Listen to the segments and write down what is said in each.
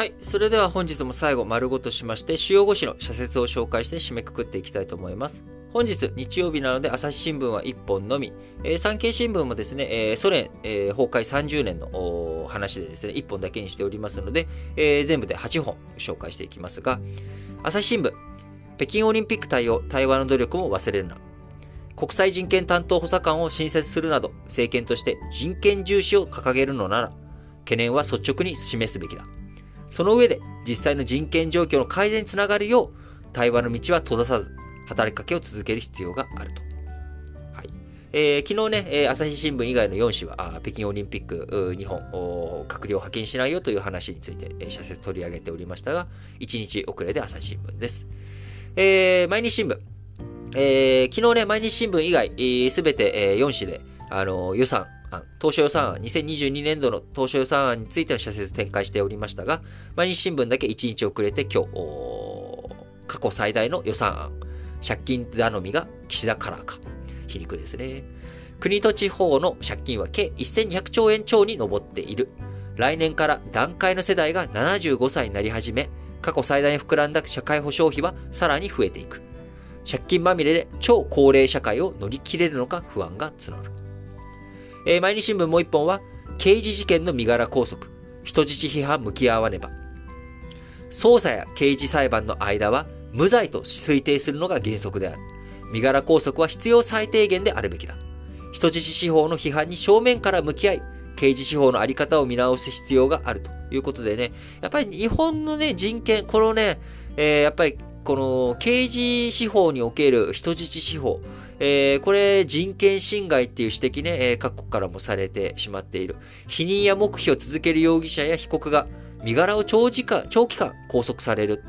はい。それでは本日も最後丸ごとしまして、主要5紙の社説を紹介して締めくくっていきたいと思います。本日、日曜日なので、朝日新聞は1本のみ、えー産経新聞もですね、えーソ連、えー崩壊30年の話でですね、1本だけにしておりますので、えー全部で8本紹介していきますが、朝日新聞、北京オリンピック対応、対話の努力も忘れるな。国際人権担当補佐官を新設するなど、政権として人権重視を掲げるのなら、懸念は率直に示すべきだ。その上で、実際の人権状況の改善につながるよう、対話の道は閉ざさず、働きかけを続ける必要があると。はい。えー昨日ね、えー朝日新聞以外の4紙は、あ北京オリンピック、日本、閣僚派遣しないよという話について、えー社説取り上げておりましたが、1日遅れで朝日新聞です。えー毎日新聞。えー昨日ね、毎日新聞以外、すべて、え4紙で、あの予算案、当初予算案、2022年度の当初予算案についての社説展開しておりましたが、毎日新聞だけ1日遅れて今日、過去最大の予算案、借金頼みが岸田カラーか。皮肉ですね。国と地方の借金は計1200兆円超に上っている。来年から段階の世代が75歳になり始め、過去最大に膨らんだ社会保障費はさらに増えていく。借金まみれで超高齢社会を乗り切れるのか不安が募る。えー毎日新聞もう一本は、刑事事件の身柄拘束、人質批判向き合わねば。捜査や刑事裁判の間は、無罪と推定するのが原則である。身柄拘束は必要最低限であるべきだ。人質司法の批判に正面から向き合い、刑事司法のあり方を見直す必要があるということでね、やっぱり日本のね、人権、このね、えーやっぱりこの刑事司法における人質司法、えーこれ人権侵害っていう指摘ね、えー各国からもされてしまっている。否認や黙秘を続ける容疑者や被告が身柄を長時間、長期間拘束される。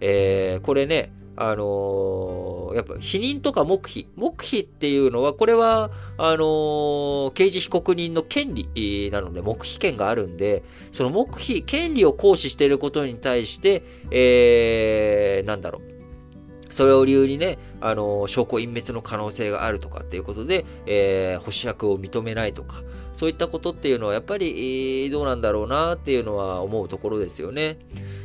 えーこれね、あのーやっぱ否認とか黙秘。黙秘っていうのは、これは、あのー刑事被告人の権利なので、黙秘権があるんで、その黙秘、権利を行使していることに対して、えー、なんだろう。それを理由にね、あの証拠隠滅の可能性があるとかっていうことで、えー、保釈を認めないとか、そういったことっていうのはやっぱり、どうなんだろうなっていうのは思うところですよね。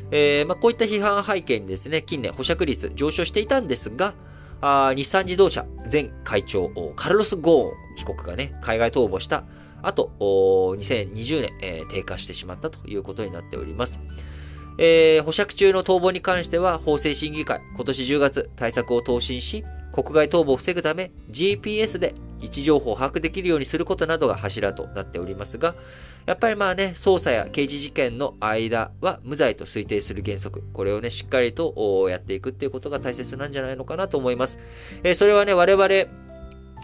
えーまあ、こういった批判背景にですね、近年保釈率上昇していたんですが、あ日産自動車前会長、カルロス・ゴーン被告がね、海外逃亡した後、2020年、えー低下してしまったということになっております。えー保釈中の逃亡に関しては、法制審議会、今年10月、対策を答申し、国外逃亡を防ぐため、GPS で位置情報を把握できるようにすることなどが柱となっておりますが、やっぱりまあね、捜査や刑事事件の間は無罪と推定する原則。これをね、しっかりとやっていくっていうことが大切なんじゃないのかなと思います。えーそれはね、我々、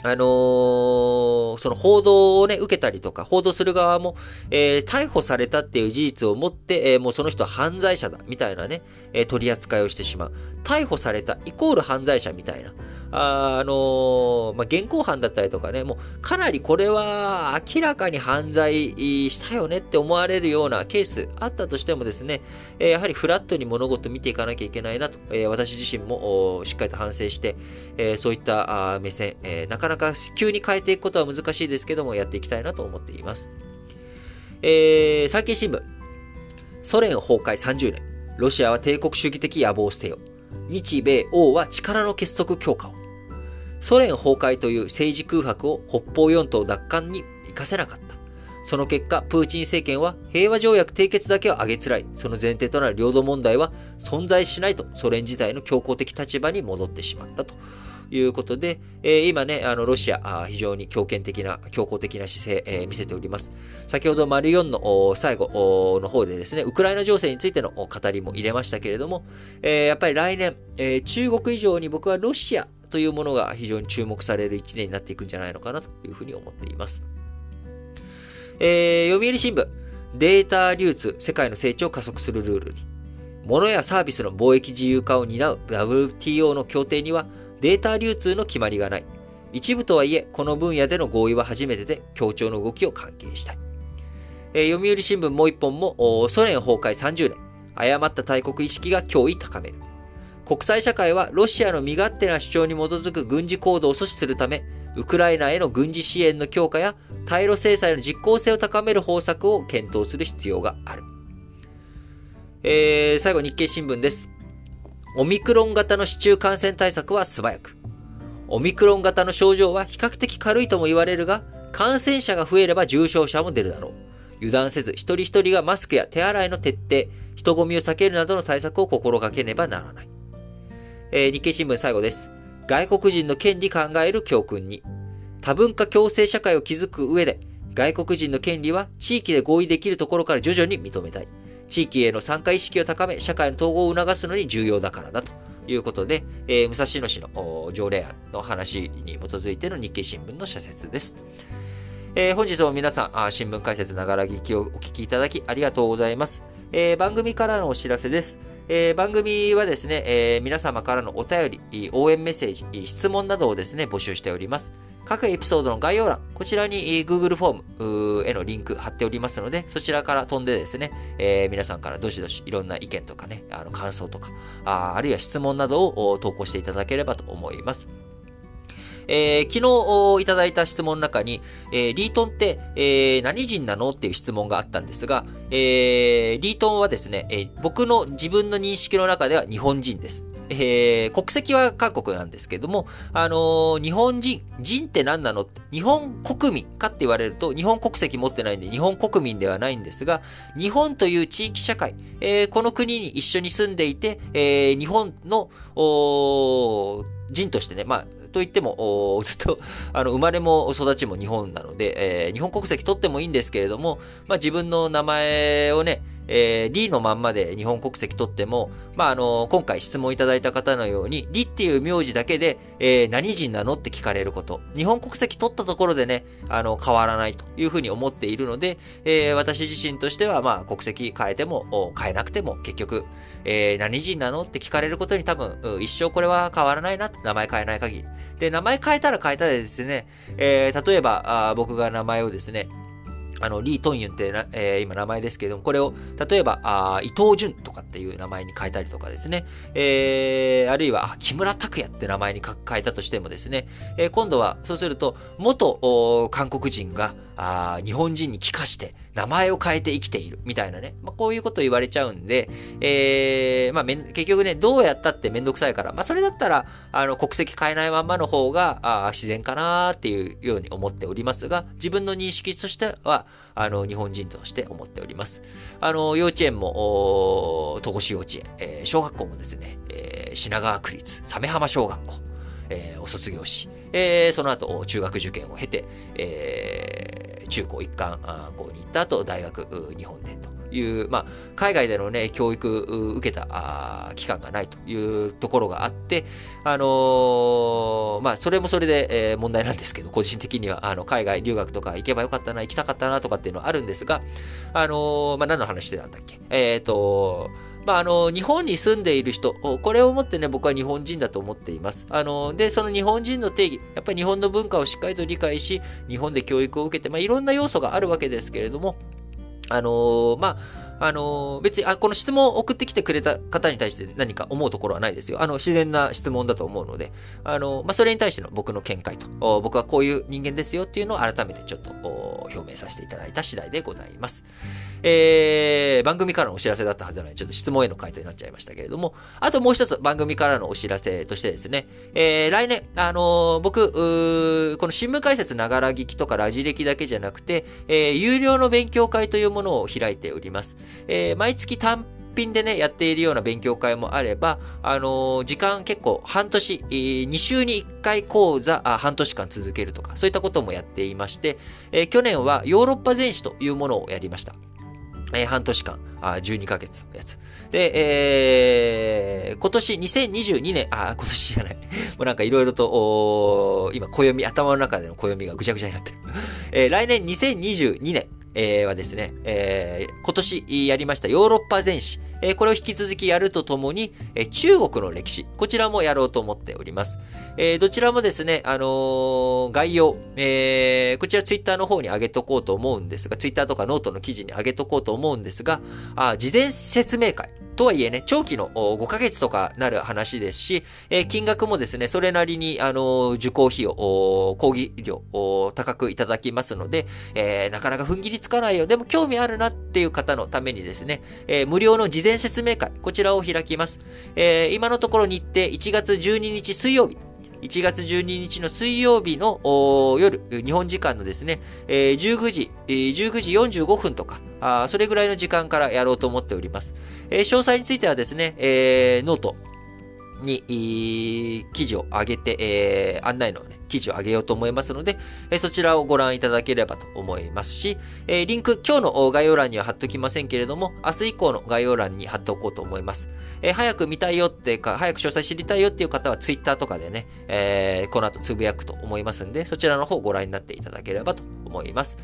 あのーその報道をね、受けたりとか、報道する側も、えー逮捕されたっていう事実をもって、えーもうその人は犯罪者だ、みたいなね、えー取り扱いをしてしまう。逮捕されたイコール犯罪者みたいな。ああのーまあ、現行犯だったりとかね、もうかなりこれは明らかに犯罪したよねって思われるようなケースあったとしてもですね、えやはりフラットに物事見ていかなきゃいけないなと、え私自身もしっかりと反省して、えそういった目線、えなかなか急に変えていくことは難しいですけども、やっていきたいなと思っています。えー、産経新聞。ソ連崩壊30年。ロシアは帝国主義的野望を捨てよう。日米欧は力の結束強化を。ソ連崩壊という政治空白を北方四島奪還に活かせなかった。その結果、プーチン政権は平和条約締結だけを挙げつらい、その前提となる領土問題は存在しないとソ連自体の強硬的立場に戻ってしまったということで、えー今ね、あの、ロシア、非常に強権的な、強硬的な姿勢、えー見せております。先ほど、丸4の最後の方でですね、ウクライナ情勢についての語りも入れましたけれども、えーやっぱり来年、えー中国以上に僕はロシアというものが非常に注目される一年になっていくんじゃないのかなというふうに思っています。えー読売新聞、データ流通、世界の成長を加速するルールに。物やサービスの貿易自由化を担う WTO の協定にはデータ流通の決まりがない。一部とはいえ、この分野での合意は初めてで、協調の動きを関係したい。えー読売新聞もう一本も、ソ連崩壊30年。誤った大国意識が脅威高める。国際社会はロシアの身勝手な主張に基づく軍事行動を阻止するため、ウクライナへの軍事支援の強化や対ロ制裁の実効性を高める方策を検討する必要がある。えー、最後日経新聞です。オミクロン型の市中感染対策は素早く。オミクロン型の症状は比較的軽いとも言われるが、感染者が増えれば重症者も出るだろう。油断せず一人一人がマスクや手洗いの徹底、人混みを避けるなどの対策を心がけねばならない。えー、日経新聞最後です。外国人の権利考える教訓に。多文化共生社会を築く上で、外国人の権利は地域で合意できるところから徐々に認めたい。地域への参加意識を高め、社会の統合を促すのに重要だからだということで、えー、武蔵野市の条例案の話に基づいての日経新聞の社説です。えー、本日も皆さん、あ新聞解説ながら聞きをお聞きいただきありがとうございます。えー、番組からのお知らせです。えー、番組はですね、えー、皆様からのお便り、応援メッセージ、質問などをですね、募集しております。各エピソードの概要欄、こちらに Google フォームへのリンク貼っておりますので、そちらから飛んでですね、えー、皆さんからどしどしいろんな意見とかね、あの感想とか、ああるいは質問などを投稿していただければと思います。えー、昨日いただいた質問の中に、えー、リートンって、えー、何人なのっていう質問があったんですが、えー、リートンはですね、えー、僕の自分の認識の中では日本人です。えー、国籍は韓国なんですけども、あのー、日本人、人って何なの？日本国民かって言われると、日本国籍持ってないんで、日本国民ではないんですが、日本という地域社会、えー、この国に一緒に住んでいて、えー、日本の、人としてね、まあ、と言っても、ずっと、あの、生まれも育ちも日本なので、えー、日本国籍取ってもいいんですけれども、まあ、自分の名前をね、えー、リのまんまで日本国籍取っても、まあ、あの、今回質問いただいた方のように、リっていう名字だけで、えー、何人なのって聞かれること。日本国籍取ったところでね、あの、変わらないというふうに思っているので、えー、私自身としては、まあ、国籍変えても、変えなくても、結局、えー、何人なのって聞かれることに多分、一生これは変わらないな、名前変えない限り。で、名前変えたら変えたでですね、えー、例えば、あ僕が名前をですね、あの、リー・トンユンってな、えー、今名前ですけれども、これを、例えば、あ伊藤淳とかっていう名前に変えたりとかですね、えー、あるいは、木村拓哉って名前に変えたとしてもですね、えー、今度は、そうすると、元、韓国人が、あ日本人に帰化して、名前を変えて生きている、みたいなね、まあ、こういうこと言われちゃうんで、えー、まあ、結局ね、どうやったってめんどくさいから、まあ、それだったら、あの、国籍変えないまんまの方が、あ自然かなっていうように思っておりますが、自分の認識としては、あの、日本人として思っております。あの、幼稚園も、戸越幼稚園、えー、小学校もですね、えー、品川区立、鮫浜小学校、えー、を卒業し、えー、その後、中学受験を経て、えー、中高一貫校に行った後、大学、日本でという、まあ、海外でのね、教育受けた期間がないというところがあって、あのー、まあ、それもそれで、え、問題なんですけど、個人的には、あの、海外留学とか行けばよかったな、行きたかったなとかっていうのはあるんですが、あのー、まあ、何の話してたんだっけ？えっ、と、まあ、あの、日本に住んでいる人、これをもってね、僕は日本人だと思っています。あの、で、その日本人の定義、やっぱり日本の文化をしっかりと理解し、日本で教育を受けて、まあ、いろんな要素があるわけですけれども、あのまあ、あの、別に、あ、この質問を送ってきてくれた方に対して何か思うところはないですよ。あの、自然な質問だと思うので、あの、まあ、それに対しての僕の見解と、僕はこういう人間ですよっていうのを改めてちょっと表明させていただいた次第でございます。えー、番組からのお知らせだったはずなので、ちょっと質問への回答になっちゃいましたけれども、あともう一つ番組からのお知らせとしてですね、えー、来年、あのー、僕、この新聞解説ながら聞きとかラジ歴だけじゃなくて、えー、有料の勉強会というものを開いております。えー、毎月単品でね、やっているような勉強会もあれば、あのー、時間結構半年、えー、2週に1回講座あ、半年間続けるとか、そういったこともやっていまして、えー、去年はヨーロッパ全史というものをやりました。えー、半年間、あ12ヶ月のやつ。で、えー、今年2022年、あ、今年じゃない。もうなんかいろいろと、今、暦、頭の中での暦がぐちゃぐちゃになってる。えー、来年2022年、えー、はですね、えー、今年やりましたヨーロッパ全史、えー、これを引き続きやるとともに、えー、中国の歴史、こちらもやろうと思っております。えー、どちらもですね、あのー、概要、えー、こちらツイッターの方に上げとこうと思うんですが、ツイッターとかノートの記事に上げとこうと思うんですが、あ事前説明会、とはいえね、長期の5ヶ月とかなる話ですし、えー、金額もですね、それなりに、あの受講費用、講義料、高くいただきますので、えー、なかなか踏ん切りつかないよ。でも興味あるなっていう方のためにですね、えー、無料の事前説明会、こちらを開きます。え今のところ日程1月12日水曜日、1月12日の水曜日の夜、日本時間のですね、えー、19時、えー、19時45分とか、あそれぐらいの時間からやろうと思っております。えー、詳細についてはですね、えー、ノートに、記事を上げて、えー、案内の、ね、記事を上げようと思いますので、えそちらをご覧いただければと思いますし、えリンク、今日の概要欄には貼っときませんけれども、明日以降の概要欄に貼っておこうと思います。え早く見たいよってか、早く詳細知りたいよっていう方は Twitter とかでね、えこの後つぶやくと思いますんで、そちらの方をご覧になっていただければと思います。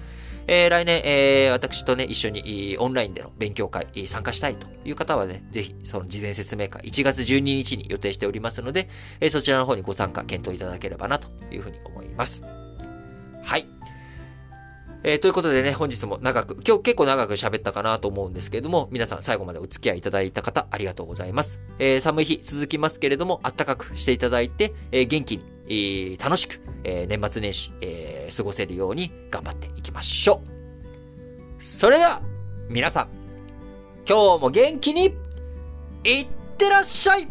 えー、来年、えー、私とね、一緒にオンラインでの勉強会参加したいという方はね、ぜひその事前説明会1月12日に予定しておりますので、えー、そちらの方にご参加検討いただければなというふうに思います。はい。えー、ということでね、本日も長く、今日結構長く喋ったかなと思うんですけれども、皆さん最後までお付き合いいただいた方、ありがとうございます。えー、寒い日続きますけれども、暖かくしていただいて、えー、元気に、え、楽しく、えー、年末年始、えー、過ごせるように頑張っていきましょう。それでは、皆さん、今日も元気に、いってらっしゃい